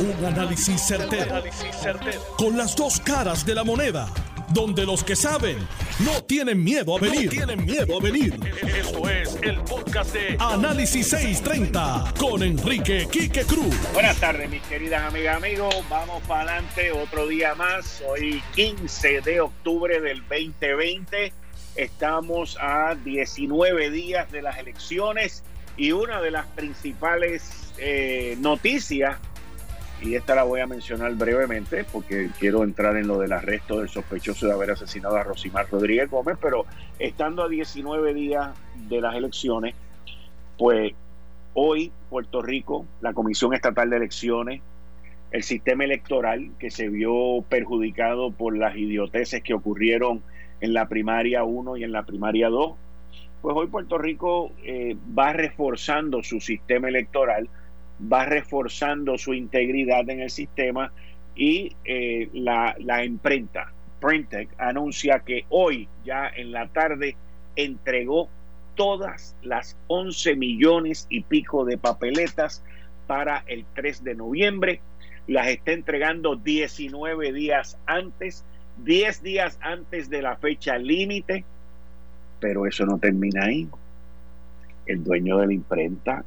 Un análisis certero, Con las dos caras de la moneda. Donde los que saben no tienen miedo a venir. tienen miedo a venir. Esto es el podcast de Análisis 630 con Enrique Quique Cruz. Buenas tardes, mis queridas amigas, amigos. Vamos para adelante otro día más. Hoy 15 de octubre del 2020. Estamos a 19 días de las elecciones y una de las principales eh, noticias y esta la voy a mencionar brevemente porque quiero entrar en lo del arresto del sospechoso de haber asesinado a Rosimar Rodríguez Gómez, pero estando a 19 días de las elecciones, pues hoy Puerto Rico, la Comisión Estatal de Elecciones, el sistema electoral que se vio perjudicado por las idioteces que ocurrieron en la primaria 1 y en la primaria 2, pues hoy Puerto Rico eh, va reforzando su sistema electoral va reforzando su integridad en el sistema y eh, la, la, imprenta Printec anuncia que hoy ya en la tarde entregó todas las 11 millones y pico de papeletas para el 3 de noviembre. Las está entregando 19 días antes, 10 días antes de la fecha límite, pero eso no termina ahí. El dueño de la imprenta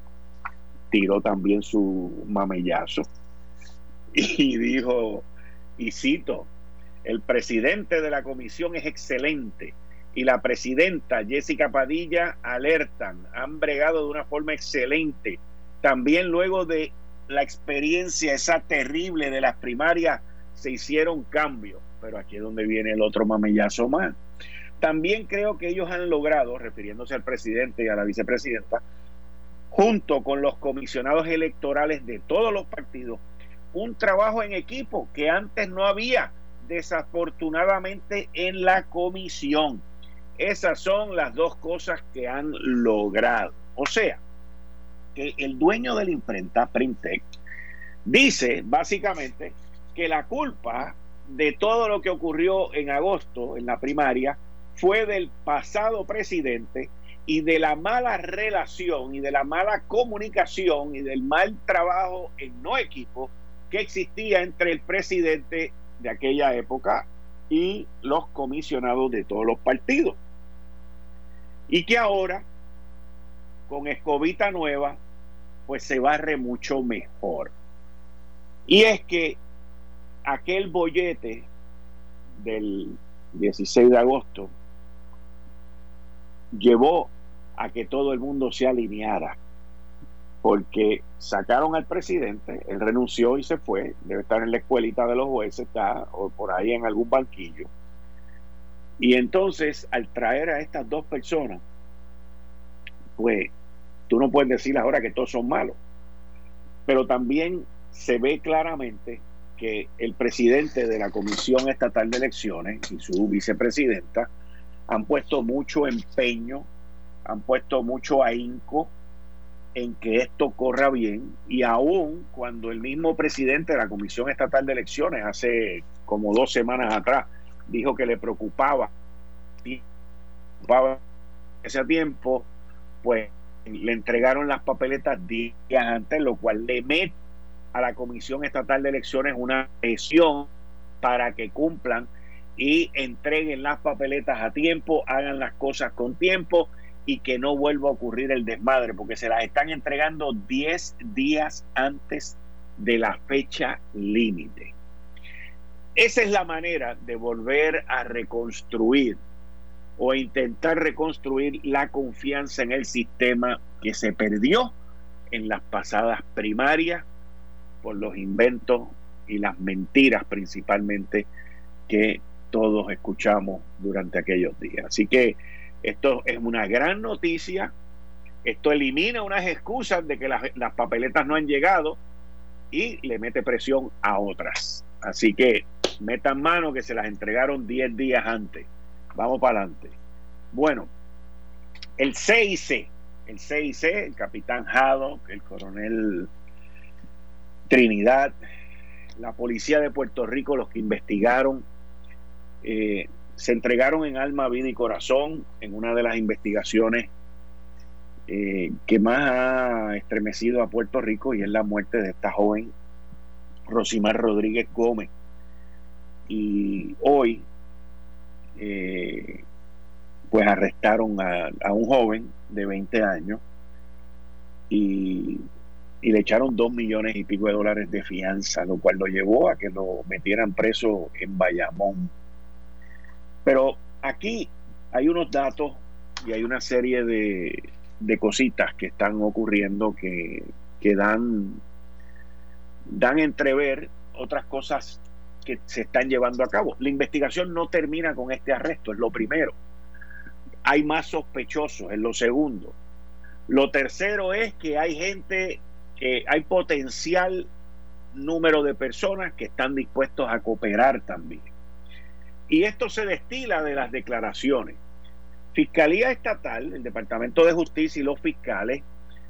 tiró también su mamellazo y dijo, y cito, el presidente de la comisión es excelente y la presidenta Jessica Padilla alertan, han bregado de una forma excelente. También luego de la experiencia esa terrible de las primarias se hicieron cambios, pero aquí es donde viene el otro mamellazo más. También creo que ellos han logrado, refiriéndose al presidente y a la vicepresidenta, junto con los comisionados electorales de todos los partidos, un trabajo en equipo que antes no había, desafortunadamente, en la comisión. Esas son las dos cosas que han logrado. O sea, que el dueño de la imprenta, Printec, dice básicamente que la culpa de todo lo que ocurrió en agosto en la primaria fue del pasado presidente y de la mala relación y de la mala comunicación y del mal trabajo en no equipo que existía entre el presidente de aquella época y los comisionados de todos los partidos. Y que ahora, con escobita nueva, pues se barre mucho mejor. Y es que aquel bollete del 16 de agosto llevó a que todo el mundo se alineara, porque sacaron al presidente, él renunció y se fue, debe estar en la escuelita de los jueces, está o por ahí en algún banquillo. Y entonces, al traer a estas dos personas, pues tú no puedes decir ahora que todos son malos, pero también se ve claramente que el presidente de la Comisión Estatal de Elecciones y su vicepresidenta han puesto mucho empeño, han puesto mucho ahínco en que esto corra bien. Y aún cuando el mismo presidente de la Comisión Estatal de Elecciones hace como dos semanas atrás dijo que le preocupaba, preocupaba ese tiempo, pues le entregaron las papeletas días antes, lo cual le mete a la Comisión Estatal de Elecciones una presión para que cumplan y entreguen las papeletas a tiempo, hagan las cosas con tiempo y que no vuelva a ocurrir el desmadre, porque se las están entregando 10 días antes de la fecha límite. Esa es la manera de volver a reconstruir o intentar reconstruir la confianza en el sistema que se perdió en las pasadas primarias por los inventos y las mentiras principalmente que todos escuchamos durante aquellos días. Así que esto es una gran noticia. Esto elimina unas excusas de que las, papeletas no han llegado y le mete presión a otras. Así que metan mano que se las entregaron 10 días antes. Vamos para adelante. Bueno, el CIC, el CIC, el capitán Jado, el coronel Trinidad, la policía de Puerto Rico, los que investigaron eh, se entregaron en alma, vida y corazón en una de las investigaciones eh, que más ha estremecido a Puerto Rico y es la muerte de esta joven Rosimar Rodríguez Gómez. Y hoy, eh, pues arrestaron a, un joven de 20 años y, y, le echaron dos millones y pico de dólares de fianza, lo cual lo llevó a que lo metieran preso en Bayamón. Pero aquí hay unos datos y hay una serie de, de cositas que están ocurriendo que, que dan, dan entrever otras cosas que se están llevando a cabo. La investigación no termina con este arresto, es lo primero. Hay más sospechosos, es lo segundo. Lo tercero es que hay gente, que hay potencial número de personas que están dispuestos a cooperar también. Y esto se destila de las declaraciones. Fiscalía Estatal, el Departamento de Justicia y los fiscales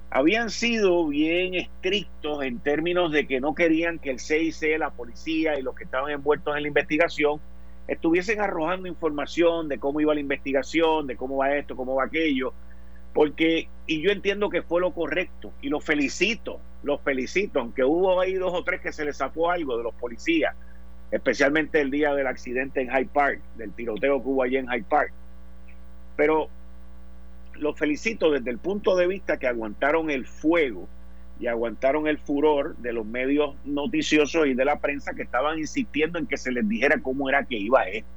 habían sido bien estrictos en términos de que no querían que el CIC, la policía y los que estaban envueltos en la investigación estuviesen arrojando información de cómo iba la investigación, de cómo va esto, cómo va aquello, porque, y yo entiendo que fue lo correcto, y los felicito, los felicito, aunque hubo ahí dos o tres que se les zafó algo de los policías, especialmente el día del accidente en Hyde Park, del tiroteo que hubo allí en Hyde Park. Pero los felicito desde el punto de vista que aguantaron el fuego y aguantaron el furor de los medios noticiosos y de la prensa que estaban insistiendo en que se les dijera cómo era que iba esto.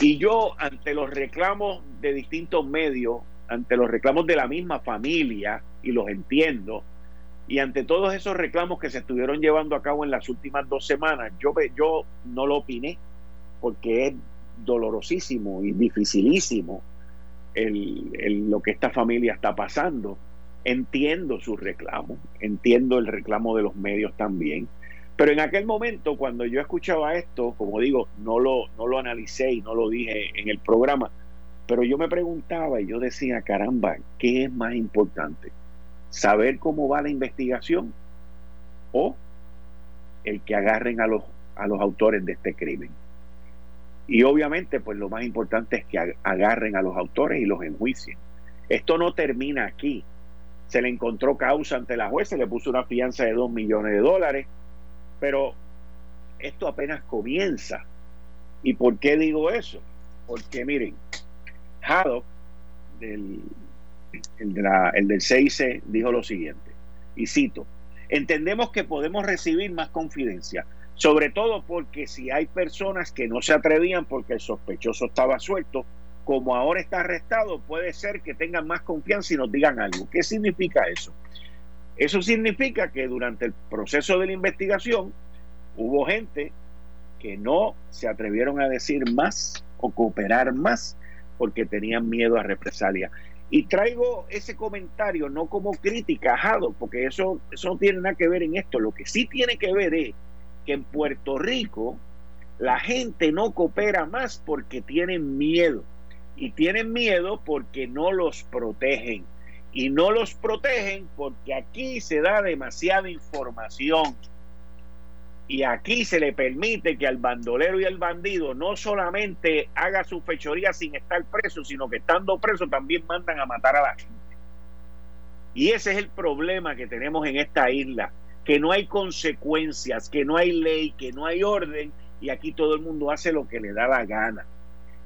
Y yo, ante los reclamos de distintos medios, ante los reclamos de la misma familia, y los entiendo, y ante todos esos reclamos que se estuvieron llevando a cabo en las últimas dos semanas, yo, yo no lo opiné, porque es dolorosísimo y dificilísimo el, lo que esta familia está pasando. Entiendo su reclamo, entiendo el reclamo de los medios también, pero en aquel momento cuando yo escuchaba esto, como digo, no lo, no lo analicé y no lo dije en el programa, pero yo me preguntaba y yo decía, caramba, ¿qué es más importante? ¿Saber cómo va la investigación o el que agarren a los, a los autores de este crimen? Y obviamente, pues lo más importante es que agarren a los autores y los enjuicien. Esto no termina aquí. Se le encontró causa ante la jueza, le puso una fianza de dos millones de dólares, pero esto apenas comienza. ¿Y por qué digo eso? Porque miren, Haddock, el, el del CIC, dijo lo siguiente, y cito, entendemos que podemos recibir más confidencia, sobre todo porque si hay personas que no se atrevían porque el sospechoso estaba suelto, como ahora está arrestado, puede ser que tengan más confianza y nos digan algo. ¿Qué significa eso? Eso significa que durante el proceso de la investigación hubo gente que no se atrevieron a decir más o cooperar más porque tenían miedo a represalia. Y traigo ese comentario no como crítica, Jado, porque eso, eso no tiene nada que ver en esto. Lo que sí tiene que ver es que en Puerto Rico la gente no coopera más porque tienen miedo. Y tienen miedo porque no los protegen. Y no los protegen porque aquí se da demasiada información. Y aquí se le permite que al bandolero y al bandido no solamente haga su fechoría sin estar preso, sino que estando preso también mandan a matar a la gente. Y ese es el problema que tenemos en esta isla que no hay consecuencias, que no hay ley, que no hay orden y aquí todo el mundo hace lo que le da la gana.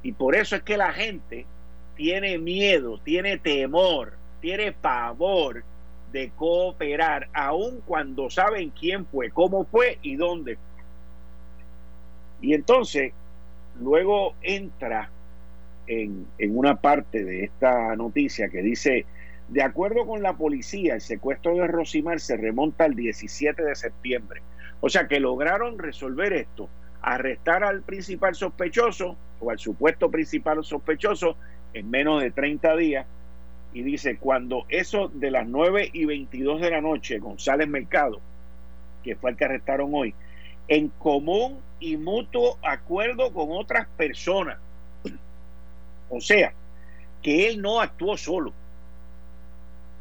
Y por eso es que la gente tiene miedo, tiene temor, tiene pavor de cooperar, aun cuando saben quién fue, cómo fue y dónde. Y entonces, luego entra en, en una parte de esta noticia que dice, de acuerdo con la policía, el secuestro de Rosimar se remonta al 17 de septiembre. O sea que lograron resolver esto, arrestar al principal sospechoso o al supuesto principal sospechoso en menos de 30 días. Y dice, cuando eso de las 9 y 22 de la noche, González Mercado, que fue el que arrestaron hoy, en común y mutuo acuerdo con otras personas. O sea, que él no actuó solo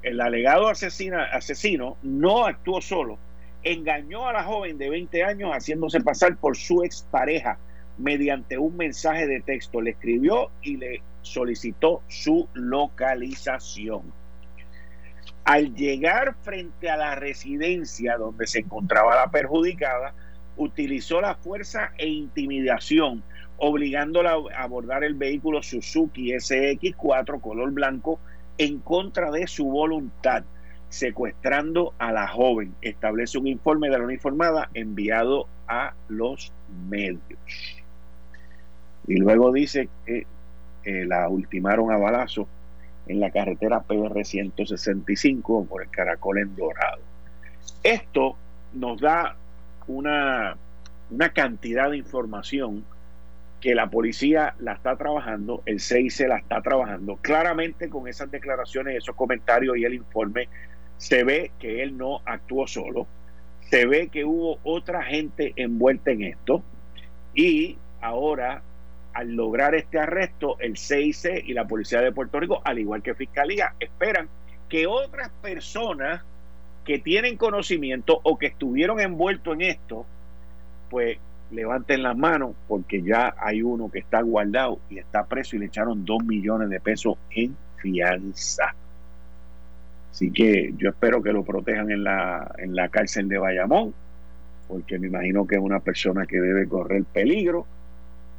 el alegado asesino no actuó solo, engañó a la joven de 20 años haciéndose pasar por su expareja mediante un mensaje de texto. Le escribió y le solicitó su localización. Al llegar frente a la residencia donde se encontraba la perjudicada, utilizó la fuerza e intimidación, obligándola a abordar el vehículo Suzuki SX4 color blanco en contra de su voluntad, secuestrando a la joven. Establece un informe de la uniformada enviado a los medios. Y luego dice que eh, la ultimaron a balazo en la carretera PR 165 por el Caracol en Dorado. Esto nos da una, una cantidad de información que la policía la está trabajando, el CIC la está trabajando. Claramente con esas declaraciones, esos comentarios y el informe, se ve que él no actuó solo, se ve que hubo otra gente envuelta en esto y ahora al lograr este arresto, el CIC y la Policía de Puerto Rico, al igual que Fiscalía, esperan que otras personas que tienen conocimiento o que estuvieron envueltos en esto, pues levanten las manos porque ya hay uno que está guardado y está preso y le echaron dos millones de pesos en fianza. Así que yo espero que lo protejan en la, en la cárcel de Bayamón, porque me imagino que es una persona que debe correr peligro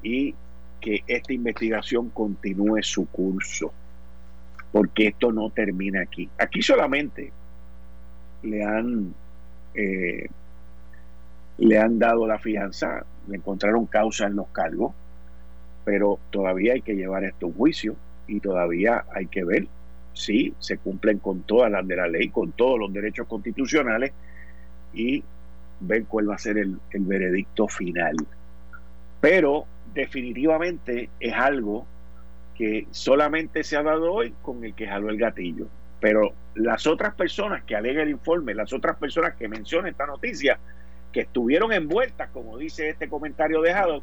y que esta investigación continúe su curso, porque esto no termina aquí. Aquí solamente le han eh, le han dado la fianza, le encontraron causa en los cargos, pero todavía hay que llevar esto a un juicio y todavía hay que ver si se cumplen con todas las de la ley, con todos los derechos constitucionales y ver cuál va a ser el, el veredicto final. Pero definitivamente es algo que solamente se ha dado hoy con el que jaló el gatillo. Pero las otras personas que alega el informe, las otras personas que menciona esta noticia, que estuvieron envueltas, como dice este comentario dejado,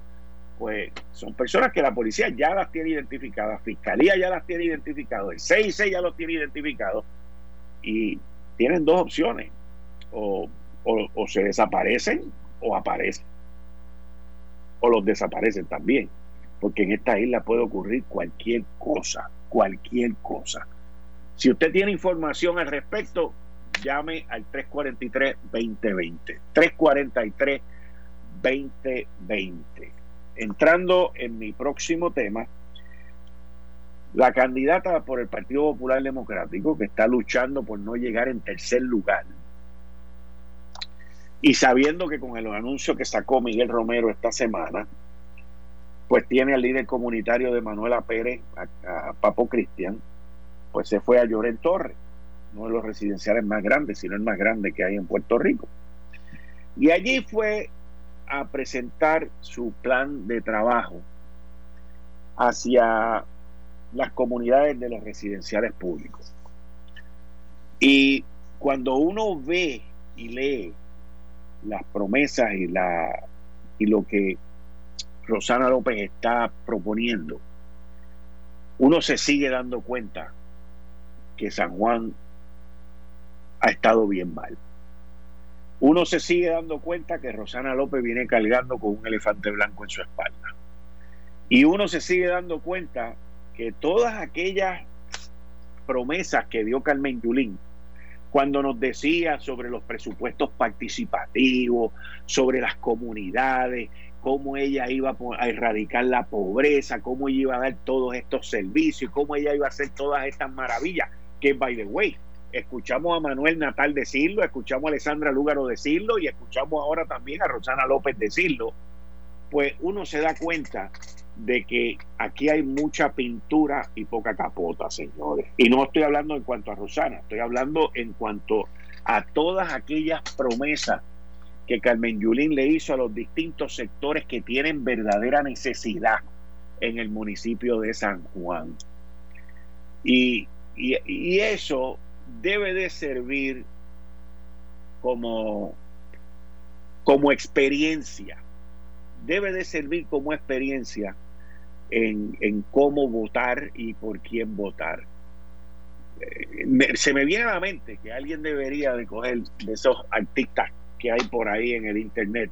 pues son personas que la policía ya las tiene identificadas, Fiscalía ya las tiene identificadas, el CIC ya los tiene identificados y tienen dos opciones, o se desaparecen o aparecen o los desaparecen también, porque en esta isla puede ocurrir cualquier cosa, cualquier cosa. Si usted tiene información al respecto, llame al 343-2020. 343-2020. Entrando en mi próximo tema, la candidata por el Partido Popular Democrático, que está luchando por no llegar en tercer lugar, y sabiendo que con el anuncio que sacó Miguel Romero esta semana, pues tiene al líder comunitario de Manuela Pérez, a, Papo Cristian, pues se fue a Lloren Torres, uno de los residenciales más grandes, sino el más grande que hay en Puerto Rico. Y allí fue a presentar su plan de trabajo hacia las comunidades de los residenciales públicos. Y cuando uno ve y lee las promesas y, la, y lo que Rosana López está proponiendo, uno se sigue dando cuenta que San Juan ha estado bien mal. Uno se sigue dando cuenta que Rosana López viene cargando con un elefante blanco en su espalda. Y uno se sigue dando cuenta que todas aquellas promesas que dio Carmen Yulín cuando nos decía sobre los presupuestos participativos, sobre las comunidades, cómo ella iba a erradicar la pobreza, cómo ella iba a dar todos estos servicios, cómo ella iba a hacer todas estas maravillas, que by the way, escuchamos a Manuel Natal decirlo, escuchamos a Alessandra Lúgaro decirlo y escuchamos ahora también a Rosana López decirlo, pues uno se da cuenta de que aquí hay mucha pintura y poca capota, señores. Y no estoy hablando en cuanto a Rosana, estoy hablando en cuanto a todas aquellas promesas que Carmen Yulín le hizo a los distintos sectores que tienen verdadera necesidad en el municipio de San Juan. Y, y eso debe de servir como, como experiencia, debe de servir como experiencia en, cómo votar y por quién votar. Eh, se me viene a la mente que alguien debería de coger de esos artistas que hay por ahí en el internet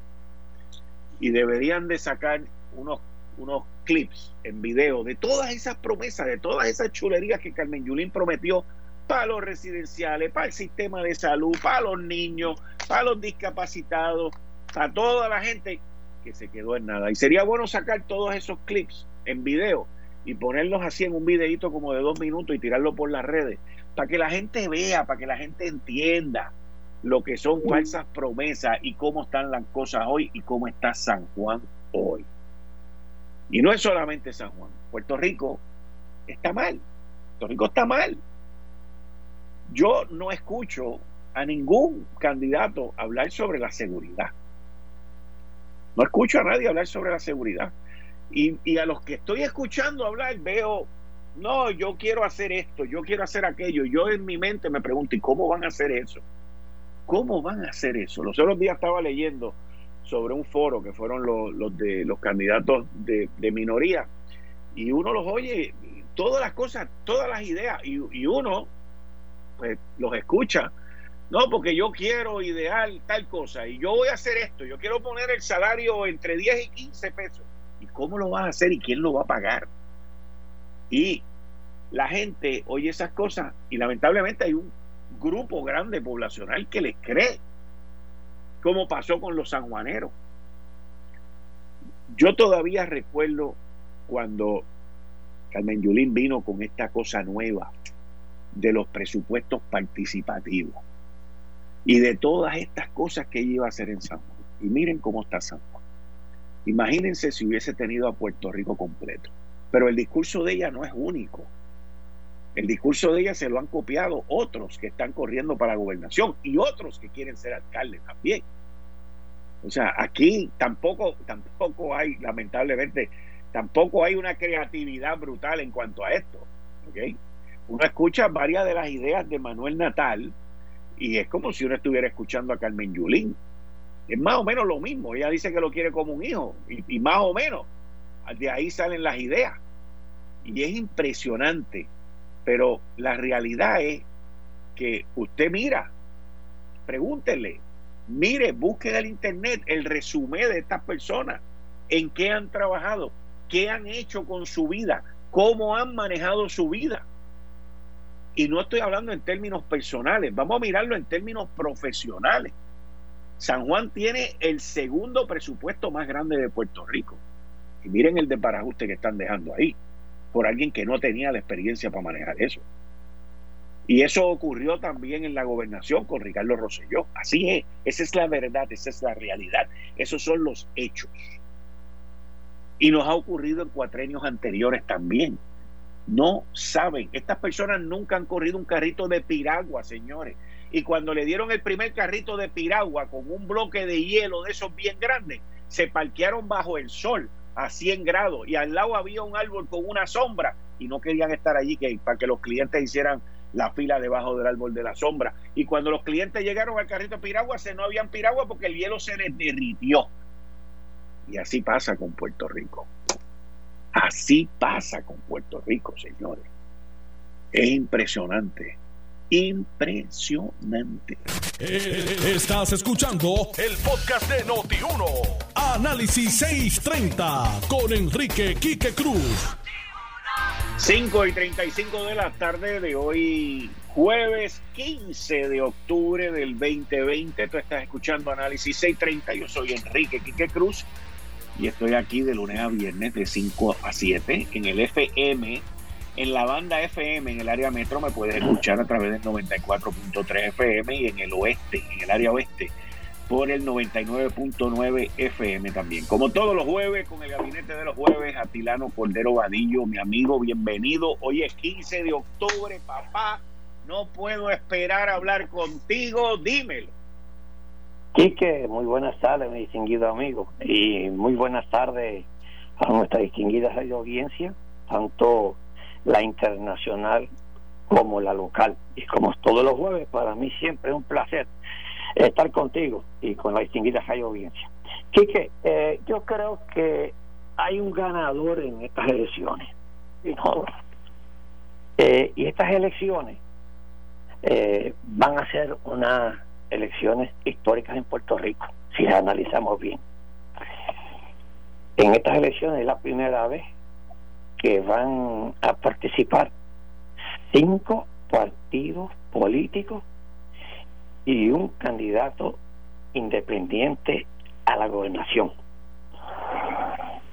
y deberían de sacar unos, unos clips en video de todas esas promesas, de todas esas chulerías que Carmen Yulín prometió para los residenciales, para el sistema de salud, para los niños, para los discapacitados, para toda la gente que se quedó en nada. Y sería bueno sacar todos esos clips en video y ponerlos así en un videito como de dos minutos y tirarlo por las redes, para que la gente vea, para que la gente entienda lo que son falsas promesas y cómo están las cosas hoy y cómo está San Juan hoy. Y no es solamente San Juan, Puerto Rico está mal, Puerto Rico está mal. Yo no escucho a ningún candidato hablar sobre la seguridad. No escucho a nadie hablar sobre la seguridad. Y, a los que estoy escuchando hablar veo, no, yo quiero hacer esto, yo quiero hacer aquello. Yo en mi mente me pregunto, ¿y cómo van a hacer eso? ¿Cómo van a hacer eso? Los otros días estaba leyendo sobre un foro que fueron los, de los candidatos de, minoría y uno los oye, todas las cosas, todas las ideas y, y uno pues los escucha. No, porque yo quiero ideal tal cosa y yo voy a hacer esto, yo quiero poner el salario entre 10 y 15 pesos. ¿Y cómo lo vas a hacer y quién lo va a pagar? Y la gente oye esas cosas y lamentablemente hay un grupo grande poblacional que les cree, como pasó con los sanjuaneros. Yo todavía recuerdo cuando Carmen Yulín vino con esta cosa nueva de los presupuestos participativos y de todas estas cosas que ella iba a hacer en San Juan. Y miren cómo está San Juan. Imagínense si hubiese tenido a Puerto Rico completo. Pero el discurso de ella no es único. El discurso de ella se lo han copiado otros que están corriendo para la gobernación y otros que quieren ser alcaldes también. O sea, aquí tampoco, tampoco hay, lamentablemente, tampoco hay una creatividad brutal en cuanto a esto. ¿okay? Uno escucha varias de las ideas de Manuel Natal y es como si uno estuviera escuchando a Carmen Yulín. Es más o menos lo mismo. Ella dice que lo quiere como un hijo y, más o menos de ahí salen las ideas. Y es impresionante. Pero la realidad es que usted mira, pregúntele, mire, busque en el internet el resumen de estas personas, en qué han trabajado, qué han hecho con su vida, cómo han manejado su vida. Y no estoy hablando en términos personales, vamos a mirarlo en términos profesionales. San Juan tiene el segundo presupuesto más grande de Puerto Rico. Y miren el desparajuste que están dejando ahí, por alguien que no tenía la experiencia para manejar eso. Y eso ocurrió también en la gobernación con Ricardo Rosselló. Así es, esa es la verdad, esa es la realidad, esos son los hechos. Y nos ha ocurrido en cuatrenios anteriores también no saben. Estas personas nunca han corrido un carrito de piragua, señores. Y cuando le dieron el primer carrito de piragua con un bloque de hielo de esos bien grandes, se parquearon bajo el sol a 100 grados y al lado había un árbol con una sombra y no querían estar allí que, para que los clientes hicieran la fila debajo del árbol de la sombra. Y cuando los clientes llegaron al carrito de piragua, se no habían piragua porque el hielo se les derritió. Y así pasa con Puerto Rico. Así pasa con Puerto Rico, señores. Es impresionante. Impresionante. Eh, estás escuchando el podcast de Noti1. Análisis 630 con Enrique Quique Cruz. 5 y 35 de la tarde de hoy, jueves 15 de octubre del 2020. Tú estás escuchando Análisis 630. Yo soy Enrique Quique Cruz y estoy aquí de lunes a viernes de 5 a 7 en el FM. En la banda FM en el área metro me puedes escuchar a través del 94.3 FM y en el oeste, en el área oeste, por el 99.9 FM también. Como todos los jueves, con el gabinete de los jueves, Atilano Cordero Vadillo, mi amigo, bienvenido. Hoy es 15 de octubre, papá. No puedo esperar a hablar contigo, dímelo. Quique, muy buenas tardes, mi distinguido amigo, y muy buenas tardes a nuestra distinguida radio audiencia, tanto la internacional como la local. Y como todos los jueves, para mí siempre es un placer estar contigo y con la distinguida radio audiencia. Quique, eh, yo creo que hay un ganador en estas elecciones. Eh, y estas elecciones eh, van a ser una elecciones históricas en Puerto Rico, si las analizamos bien. En estas elecciones es la primera vez que van a participar cinco partidos políticos y un candidato independiente a la gobernación.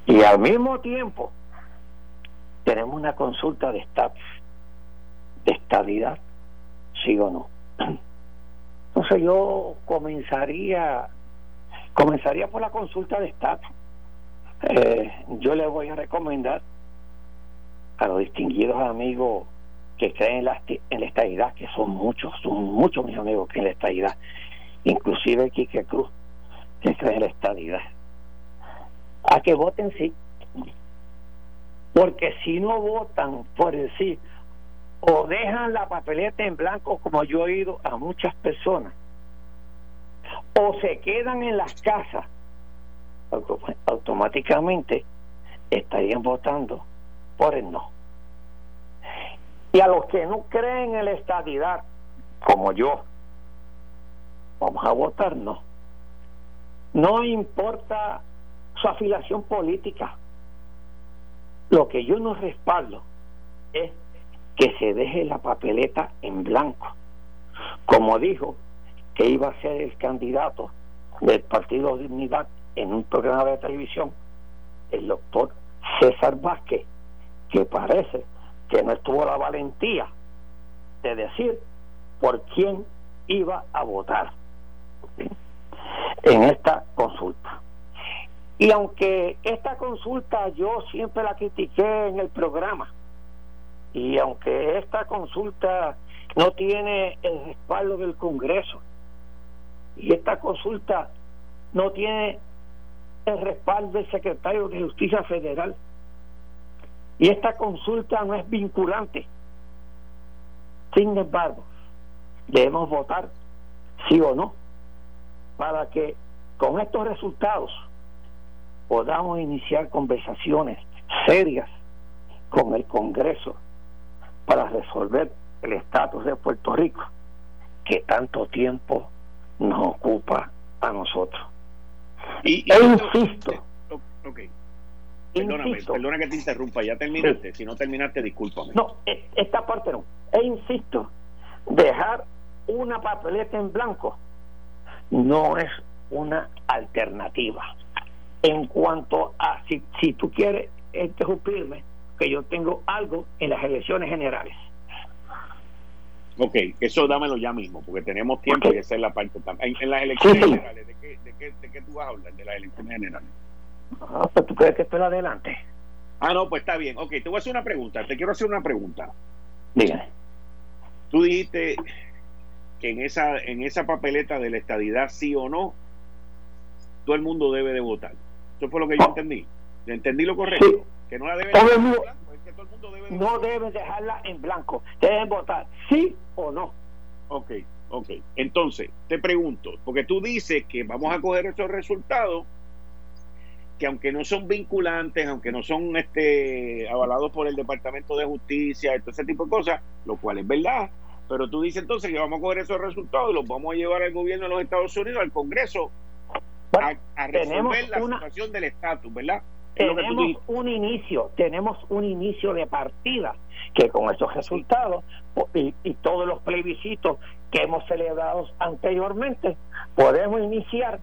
Y al mismo tiempo tenemos una consulta de estatus, de estabilidad, sí o no. Entonces yo comenzaría, comenzaría por la consulta de estatus. Eh, yo le voy a recomendar a los distinguidos amigos que creen en la, en la estabilidad, que son muchos, son muchos mis amigos que en la estabilidad, inclusive Quique Cruz, que cree en la estabilidad, a que voten sí. Porque si no votan por el sí, o dejan la papeleta en blanco, como yo he oído a muchas personas, o se quedan en las casas, automáticamente estarían votando por el no. Y a los que no creen en la estadidad, como yo, vamos a votar no. No importa su afiliación política. Lo que yo no respaldo es que se deje la papeleta en blanco. Como dijo que iba a ser el candidato del Partido de Unidad en un programa de televisión, el doctor César Vázquez, que parece que no tuvo la valentía de decir por quién iba a votar en esta consulta. Y aunque esta consulta yo siempre la critiqué en el programa, y aunque esta consulta no tiene el respaldo del Congreso, y esta consulta no tiene el respaldo del secretario de Justicia Federal, y esta consulta no es vinculante. Sin embargo, debemos votar sí o no para que con estos resultados podamos iniciar conversaciones serias con el Congreso para resolver el estatus de Puerto Rico que tanto tiempo nos ocupa a nosotros. Y, e insisto, Perdóname, perdona que te interrumpa, ya terminaste. Si no terminaste, discúlpame. No, e, esta parte no. E insisto, dejar una papeleta en blanco no es una alternativa. En cuanto a si, si tú quieres interrumpirme, que yo tengo algo en las elecciones generales. Ok, eso dámelo ya mismo, porque tenemos tiempo y esa es la parte también. En, las elecciones generales, ¿de qué, de, qué, ¿de qué tú vas a hablar? De las elecciones generales. Ah, pues tú crees que estoy adelante. Ah, no, pues está bien. Ok, te voy a hacer una pregunta. Te quiero hacer una pregunta. Dígame. Tú dijiste que en esa, en esa papeleta de la estadidad, sí o no, todo el mundo debe de votar. Eso fue lo que yo entendí. ¿Entendí lo correcto? Que no la debe todo el mundo, que todo el mundo debe No debe dejarla en blanco. Deben votar sí o no. Ok, ok. Entonces, te pregunto, porque tú dices que vamos a coger esos resultados que aunque no son vinculantes, aunque no son este avalados por el Departamento de Justicia, todo ese tipo de cosas, lo cual es verdad, pero tú dices entonces que vamos a coger esos resultados y los vamos a llevar al gobierno de los Estados Unidos, al Congreso, a, resolver la situación del estatus, ¿verdad? Tenemos un inicio, tenemos un inicio de partida que con esos resultados y, y todos los plebiscitos que hemos celebrado anteriormente, podemos iniciar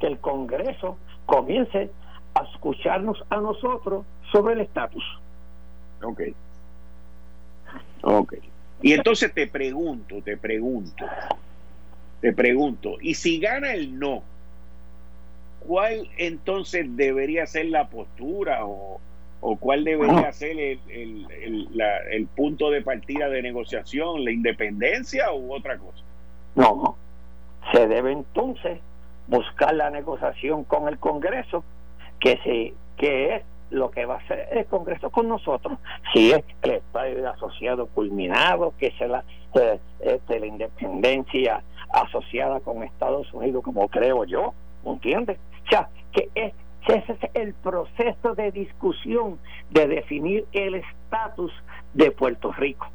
que el Congreso comience a escucharnos a nosotros sobre el estatus. Ok. Ok. Y entonces te pregunto, te pregunto, te pregunto, y si gana el no, ¿cuál entonces debería ser la postura o, o cuál debería ser el, el, el, punto de partida de negociación, la independencia u otra cosa? No, se debe entonces buscar la negociación con el Congreso, que, se, que es lo que va a hacer el Congreso con nosotros, si es el Estado asociado culminado, que es la, eh, este, la independencia asociada con Estados Unidos, como creo yo, ¿entiendes? O sea, que es, ese es el proceso de discusión de definir el estatus de Puerto Rico.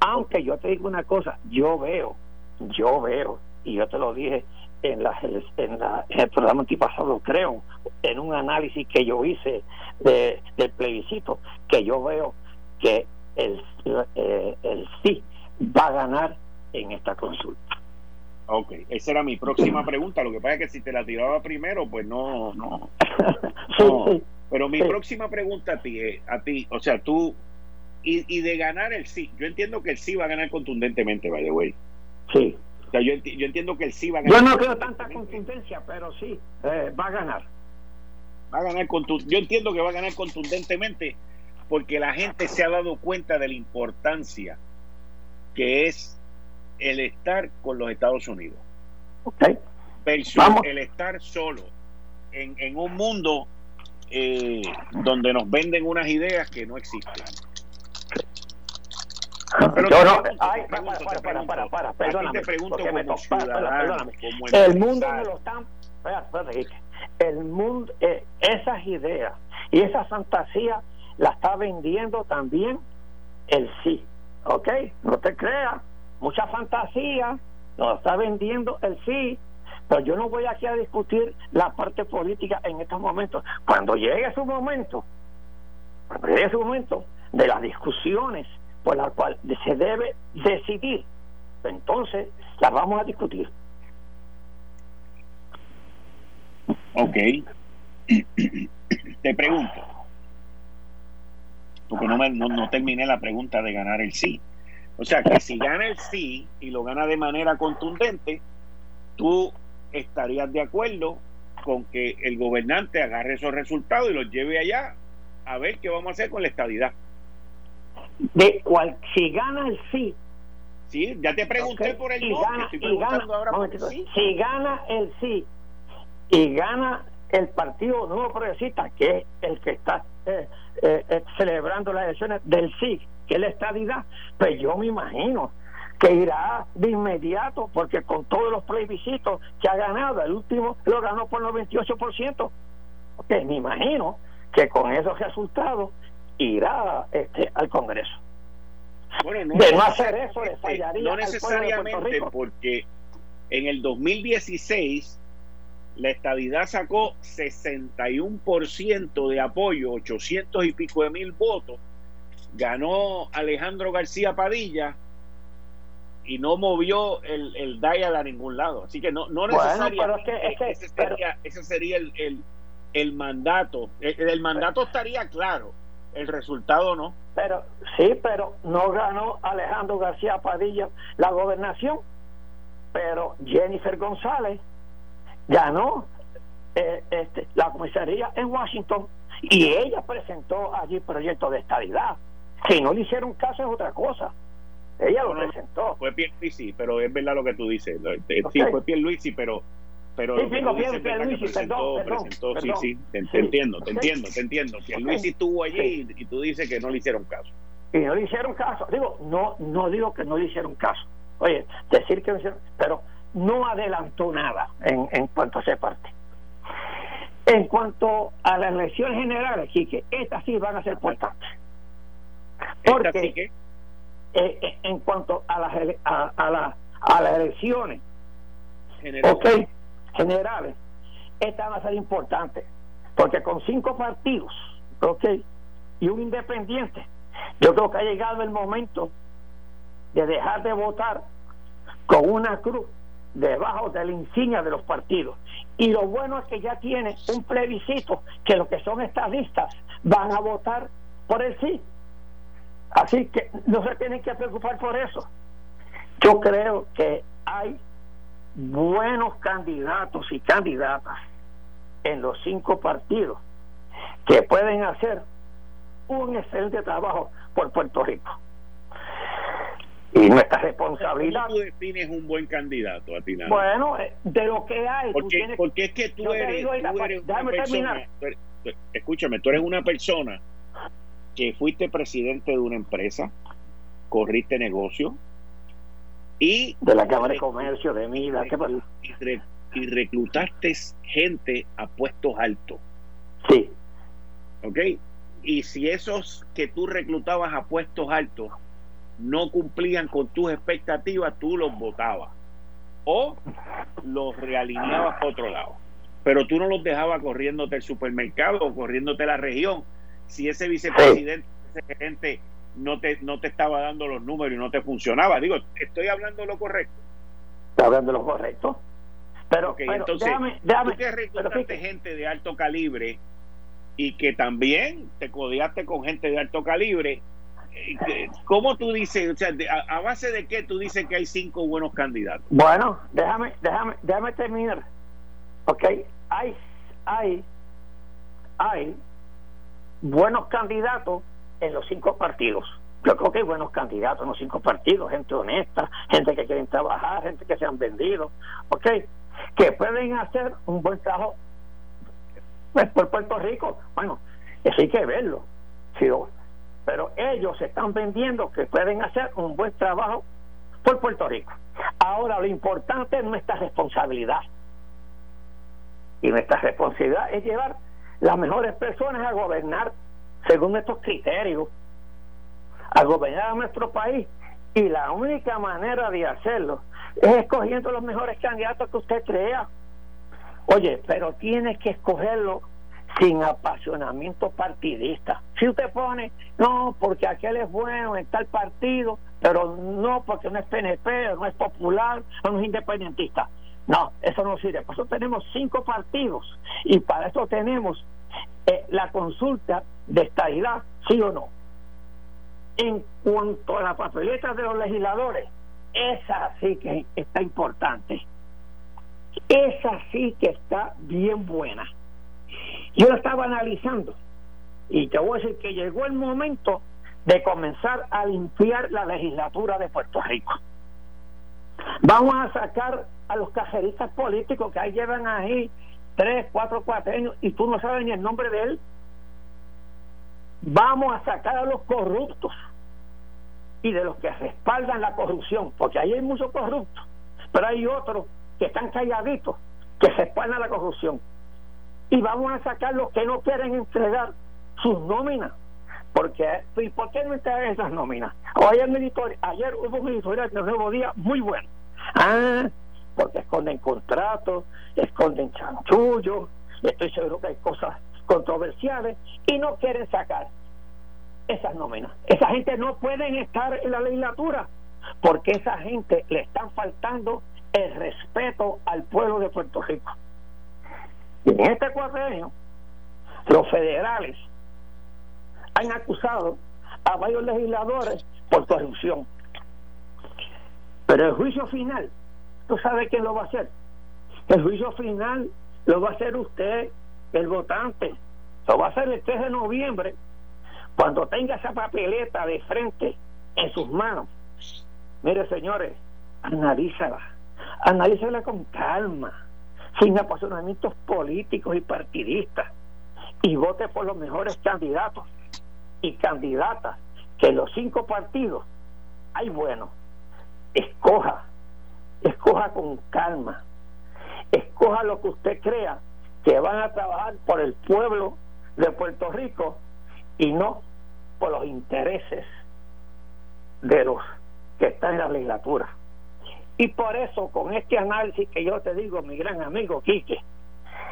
Aunque yo te digo una cosa, yo veo, yo veo, y yo te lo dije en, la, en, la, el programa antipasado, creo, en un análisis que yo hice del plebiscito, que yo veo que el, eh, el sí va a ganar en esta consulta. Ok, esa era mi próxima pregunta. Lo que pasa es que si te la tiraba primero, pues no, no. Pero mi próxima pregunta a ti, a ti, o sea, tú, y, y, de ganar el sí, yo entiendo que el sí va a ganar contundentemente, by the way. Sí. O sea, yo, yo entiendo que el sí va a ganar. Yo no creo tanta contundencia, pero sí, eh, va a ganar. Va a ganar Yo entiendo que va a ganar contundentemente porque la gente se ha dado cuenta de la importancia que es el estar con los Estados Unidos. Okay. Versus el estar solo en, en un mundo eh, donde nos venden unas ideas que no existen. Pero yo no, ay, para, para, para, para, perdóname, el mundo me lo están, el mundo, eh, esas ideas y esa fantasía la está vendiendo también el sí, ¿ok? No te creas, mucha fantasía, nos está vendiendo el sí, pero yo no voy aquí a discutir la parte política en estos momentos. Cuando llegue su momento, cuando llegue su momento de las discusiones por las cuales se debe decidir, entonces las vamos a discutir. Ok. Te pregunto, porque no, me, no, terminé la pregunta de ganar el sí. O sea, que si gana el sí y lo gana de manera contundente, tú estarías de acuerdo con que el gobernante agarre esos resultados y los lleve allá a ver qué vamos a hacer con la estabilidad. De cual, si gana el sí. Sí, ya te pregunté por el no, Si gana el sí. y gana el Partido Nuevo Progresista, que es el que está eh, eh, eh, celebrando las elecciones del sí, que es la estadidad, pues yo me imagino que irá de inmediato, porque con todos los plebiscitos que ha ganado, el último lo ganó por 98%, que me imagino que con esos resultados irá este, al Congreso. Bueno, no, de no hacer eso le fallaría no necesariamente porque en el 2016 la estadidad sacó 61% de apoyo, 800 y pico de mil votos. Ganó Alejandro García Padilla y no movió el, el dial a ningún lado. Así que no, no necesariamente ese sería, ese sería el, el, el mandato. El, mandato estaría claro, el resultado no. Pero sí, pero no ganó Alejandro García Padilla la gobernación, pero Jennifer González ganó eh, este, la comisaría en Washington y ella presentó allí proyectos de estabilidad. Si no le hicieron caso es otra cosa. Ella lo presentó. Fue Pierluisi, pero es verdad lo que tú dices. Sí, fue Pierluisi, pero pero sí, Pierre, Pierluisi, presentó, presentó, sí, sí, te, entiendo, te entiendo, te entiendo. Pierluisi estuvo allí y, tú dices que no le hicieron caso. Y no le hicieron caso. Digo, no no digo que no le hicieron caso. Oye, decir que no hicieron, pero no adelantó nada en, en cuanto a esa parte. En cuanto a las elecciones generales, que estas sí van a ser importantes. Porque eh, eh, en cuanto a las, a, a, a las elecciones generales. Generales, estas van a ser importantes. Porque con cinco partidos okay, y un independiente, yo creo que ha llegado el momento de dejar de votar con una cruz debajo de la insignia de los partidos. Y lo bueno es que ya tiene un plebiscito que los que son estadistas van a votar por el sí. Así que no se tienen que preocupar por eso. Yo creo que buenos candidatos y candidatas en los cinco partidos que pueden hacer un excelente trabajo por Puerto Rico y nuestra responsabilidad. ¿Cómo tú defines un buen candidato, a ti Bueno, eh, de lo que hay. Porque, porque es que tú eres, tú eres una persona. escúchame, tú eres una persona que fuiste presidente de una empresa, corriste negocio y. De la Cámara de Comercio, de Mida, y, y reclutaste gente a puestos altos. Sí. ¿Ok? Y si esos que tú reclutabas a puestos altos no cumplían con tus expectativas, tú los votabas o los realineabas por otro lado. Pero tú no los dejabas corriéndote el supermercado o corriéndote la región. Si ese vicepresidente, ese gerente no te, no te estaba dando los números y no te funcionaba. Digo, estoy hablando lo correcto. Estoy hablando lo correcto. Pero, entonces, déjame, déjame, tú que reclutaste gente de alto calibre y que también te codeaste con gente de alto calibre, eh, ¿cómo tú dices, o sea, a, base de qué tú dices que hay cinco buenos candidatos? Bueno, déjame, déjame, déjame terminar. Ok, hay, hay, hay buenos candidatos en los cinco partidos. Yo creo que hay buenos candidatos en los cinco partidos, gente honesta, gente que quieren trabajar, gente que se han vendido, ¿ok? Que pueden hacer un buen trabajo pues, por Puerto Rico. Bueno, eso hay que verlo. pero ellos se están vendiendo que pueden hacer un buen trabajo por Puerto Rico. Ahora, lo importante es nuestra responsabilidad. Y nuestra responsabilidad es llevar las mejores personas a gobernar según estos criterios, a gobernar a nuestro país. Y la única manera de hacerlo es escogiendo los mejores candidatos que usted crea. Oye, pero tiene que escogerlo sin apasionamiento partidista. Si usted pone, no, porque aquel es bueno en tal partido, pero no porque no es PNP, no es popular, no es independentista. No, eso no sirve. Por eso tenemos cinco partidos y para eso tenemos eh, la consulta de estabilidad, sí o no. En cuanto a la papeleta de los legisladores, esa sí que está importante. Esa sí que está bien buena. Yo la estaba analizando y te voy a decir que llegó el momento de comenzar a limpiar la legislatura de Puerto Rico. Vamos a sacar a los cajeristas políticos que ahí llevan ahí tres, cuatro, años y tú no sabes ni el nombre de él. Vamos a sacar a los corruptos y de los que respaldan la corrupción, porque ahí hay muchos corruptos, pero hay otros que están calladitos, que respaldan la corrupción. Y vamos a sacar los que no quieren entregar sus nóminas. Porque, ¿Y por qué no entregan esas nóminas? ayer, ayer hubo un editorial de Nuevo Día muy bueno. Ah, porque esconden contratos, esconden chanchullos, estoy seguro que hay cosas controversiales y no quieren sacar esas nóminas. Esa gente no puede estar en la legislatura porque esa gente le están faltando el respeto al pueblo de Puerto Rico. Y en este años los federales han acusado a varios legisladores por corrupción. Pero el juicio final ¿Tú sabes quién lo va a hacer? El juicio final lo va a hacer usted, el votante. Lo va a hacer el 3 de noviembre, cuando tenga esa papeleta de frente en sus manos. Mire, señores, analízala. Analízala con calma, sin apasionamientos políticos y partidistas. Y vote por los mejores candidatos y candidatas que los cinco partidos hay bueno. Escoja escoja con calma, escoja lo que usted crea que van a trabajar por el pueblo de Puerto Rico y no por los intereses de los que están en la legislatura. Y por eso, con este análisis que yo te digo, mi gran amigo Quique,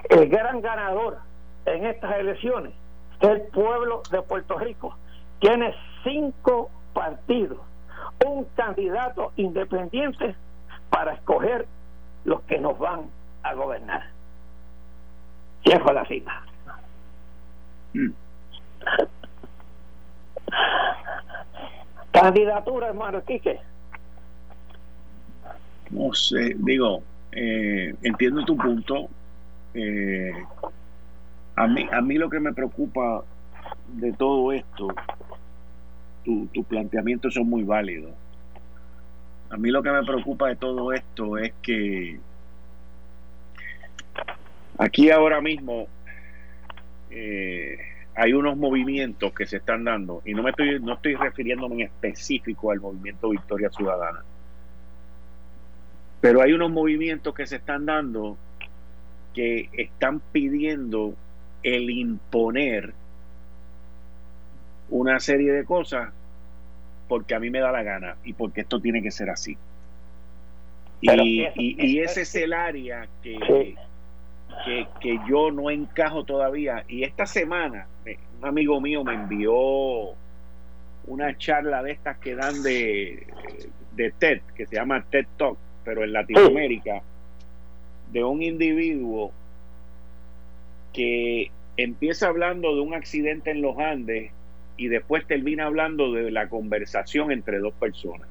el gran ganador en estas elecciones es el pueblo de Puerto Rico. Tiene cinco partidos, un candidato independiente para escoger los que nos van a gobernar. Cierro la cita. Mm. Candidatura, hermano Quique. No sé, digo, eh, entiendo tu punto. Eh, a, mí, a mí lo que me preocupa de todo esto, tus tu planteamientos son muy válidos a mí lo que me preocupa de todo esto es que aquí ahora mismo eh, hay unos movimientos que se están dando y no me estoy no estoy refiriéndome en específico al movimiento Victoria Ciudadana pero hay unos movimientos que se están dando que están pidiendo el imponer una serie de cosas porque a mí me da la gana y porque esto tiene que ser así. Y, ese es el área que, que, yo no encajo todavía. Y esta semana un amigo mío me envió una charla de estas que dan de, de TED, que se llama TED Talk, pero en Latinoamérica, de un individuo que empieza hablando de un accidente en los Andes y después termina hablando de la conversación entre dos personas.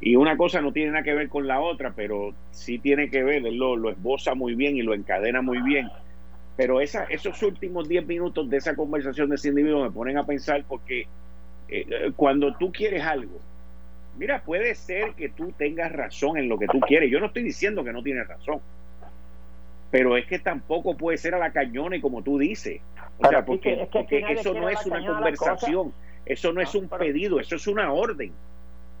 Y una cosa no tiene nada que ver con la otra, pero sí tiene que ver, él lo, esboza muy bien y lo encadena muy bien. Pero esa, esos últimos 10 minutos de esa conversación de ese individuo me ponen a pensar porque eh, cuando tú quieres algo, mira, puede ser que tú tengas razón en lo que tú quieres. Yo no estoy diciendo que no tienes razón pero es que tampoco puede ser a la cañona y como tú dices. O sea, porque, eso no es una conversación, eso no es un pedido, eso es una orden.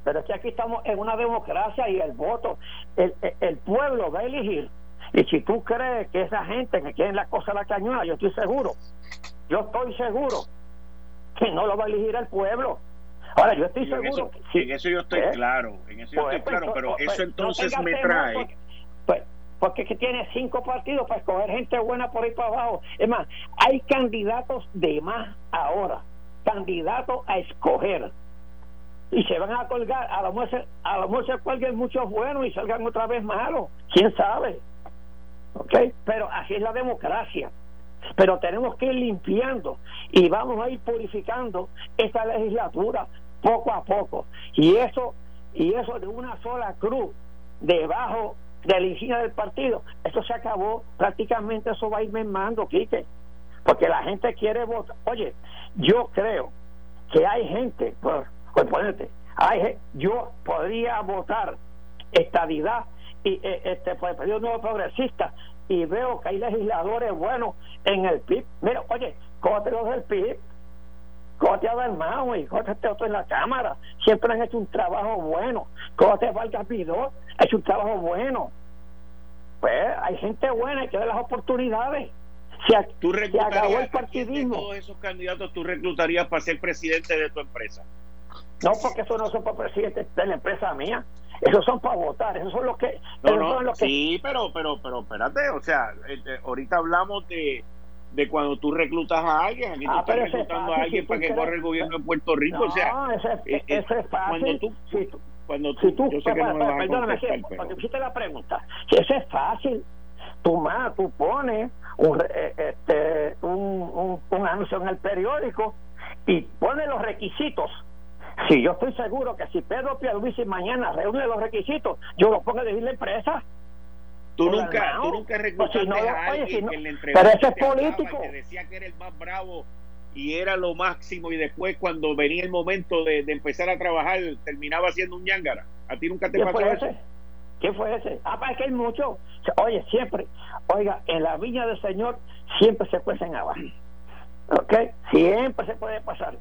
Pero es que aquí estamos en una democracia y el voto, el, el, pueblo va a elegir. Y si tú crees que esa gente que quiere la cosa a la cañona, yo estoy seguro, yo estoy seguro que no lo va a elegir el pueblo. Ahora, yo estoy seguro. En eso, yo estoy ¿Eh? claro, en eso yo pues, estoy claro, pues, pero pues, eso entonces me trae porque que tiene cinco partidos para escoger gente buena por ahí para abajo. Es más, hay candidatos de más ahora, candidatos a escoger. Y se van a colgar, a lo mejor, a lo mejor se cuelguen muchos buenos y salgan otra vez malos. ¿Quién sabe? ¿Ok? Pero así es la democracia. Pero tenemos que ir limpiando y vamos a ir purificando esta legislatura poco a poco. Y eso, y eso de una sola cruz debajo insignia del partido, esto se acabó, prácticamente eso va a ir mermando, Quique, porque la gente quiere votar. Oye, yo creo que hay gente, por, por ponerte, hay, yo podría votar estadidad y eh, este por el Partido Nuevo Progresista y veo que hay legisladores buenos en el PIB. Mira, oye, los del PIB, Cote a Dalmau y Cote otro en la Cámara, siempre han hecho un trabajo bueno. Cote Vargas Pidó ha hecho un trabajo bueno. Pues hay gente buena, hay que dar las oportunidades. Se, ¿Tú se acabó el partidismo. todos esos candidatos tú reclutarías para ser presidente de tu empresa? No, porque esos no son para presidente de la empresa mía. Esos son para votar, esos son los que... No, no, sí, pero, pero, pero espérate, o sea, eh, eh, ahorita hablamos de de cuando tú reclutas a alguien, aquí tú ah, estás reclutando a alguien para que corra el gobierno de Puerto Rico, o sea, ese, es fácil. Cuando tú, cuando tú, yo sé que no me perdóname, cuando hiciste la pregunta, ese es fácil. Tú más, tú pones un, eh, este, un, un, anuncio en el periódico y pones los requisitos si yo estoy seguro que si Pedro Pierluisi mañana reúne los requisitos, yo lo pongo a decir la empresa. Tú nunca, tú nunca reclutaste no, a alguien que le Pero ese es político. Decía que era el más bravo y era lo máximo y después cuando venía el momento de, empezar a trabajar terminaba siendo un ñangara. ¿A ti nunca te pasó eso? Ese? ¿Qué fue ese? Ah, para que hay mucho. Oye, siempre, oiga, en la viña del Señor siempre se cuecen abajo. ¿Ok? Siempre se puede pasar.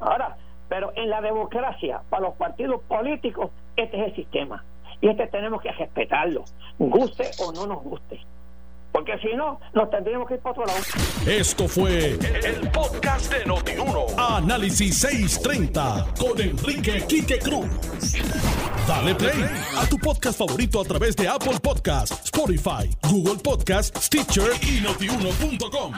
Ahora, pero en la democracia, para los partidos políticos, este es el sistema. Y este tenemos que respetarlo, guste o no nos guste. Porque si no, nos tendríamos que ir para otro lado. Esto fue el, podcast de Notiuno. Análisis 630 con Enrique Quique Cruz. Dale play a tu podcast favorito a través de Apple Podcasts, Spotify, Google Podcasts, Stitcher y notiuno.com.